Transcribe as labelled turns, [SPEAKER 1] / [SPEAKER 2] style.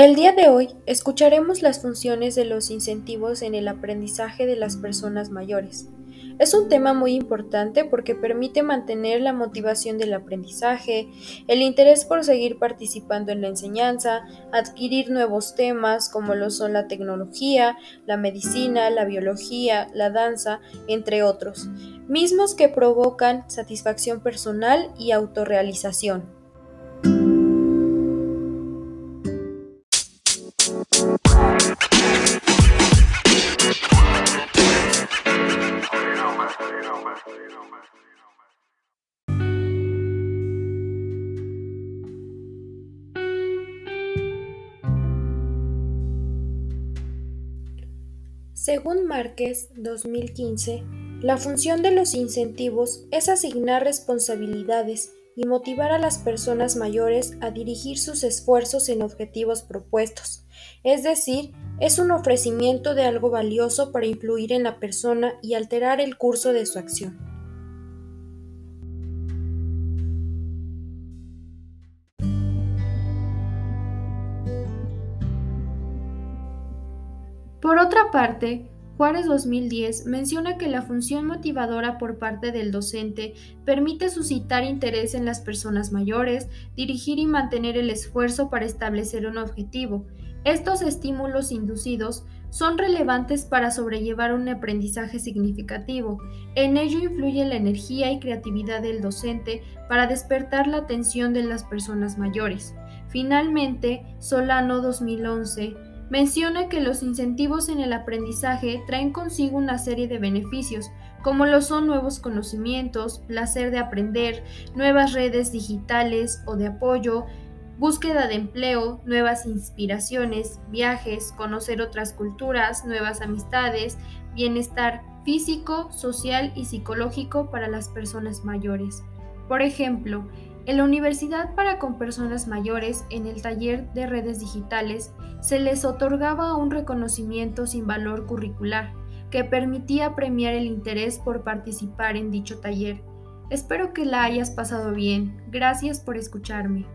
[SPEAKER 1] El día de hoy escucharemos las funciones de los incentivos en el aprendizaje de las personas mayores. Es un tema muy importante porque permite mantener la motivación del aprendizaje, el interés por seguir participando en la enseñanza, adquirir nuevos temas como lo son la tecnología, la medicina, la biología, la danza, entre otros, mismos que provocan satisfacción personal y autorrealización. Según Márquez 2015, la función de los incentivos es asignar responsabilidades y motivar a las personas mayores a dirigir sus esfuerzos en objetivos propuestos, es decir, es un ofrecimiento de algo valioso para influir en la persona y alterar el curso de su acción. Por otra parte, Juárez 2010 menciona que la función motivadora por parte del docente permite suscitar interés en las personas mayores, dirigir y mantener el esfuerzo para establecer un objetivo. Estos estímulos inducidos son relevantes para sobrellevar un aprendizaje significativo. En ello influye la energía y creatividad del docente para despertar la atención de las personas mayores. Finalmente, Solano 2011 menciona que los incentivos en el aprendizaje traen consigo una serie de beneficios, como lo son nuevos conocimientos, placer de aprender, nuevas redes digitales o de apoyo, búsqueda de empleo, nuevas inspiraciones, viajes, conocer otras culturas, nuevas amistades, bienestar físico, social y psicológico para las personas mayores. Por ejemplo, en la Universidad para con Personas Mayores, en el taller de redes digitales, se les otorgaba un reconocimiento sin valor curricular, que permitía premiar el interés por participar en dicho taller. Espero que la hayas pasado bien. Gracias por escucharme.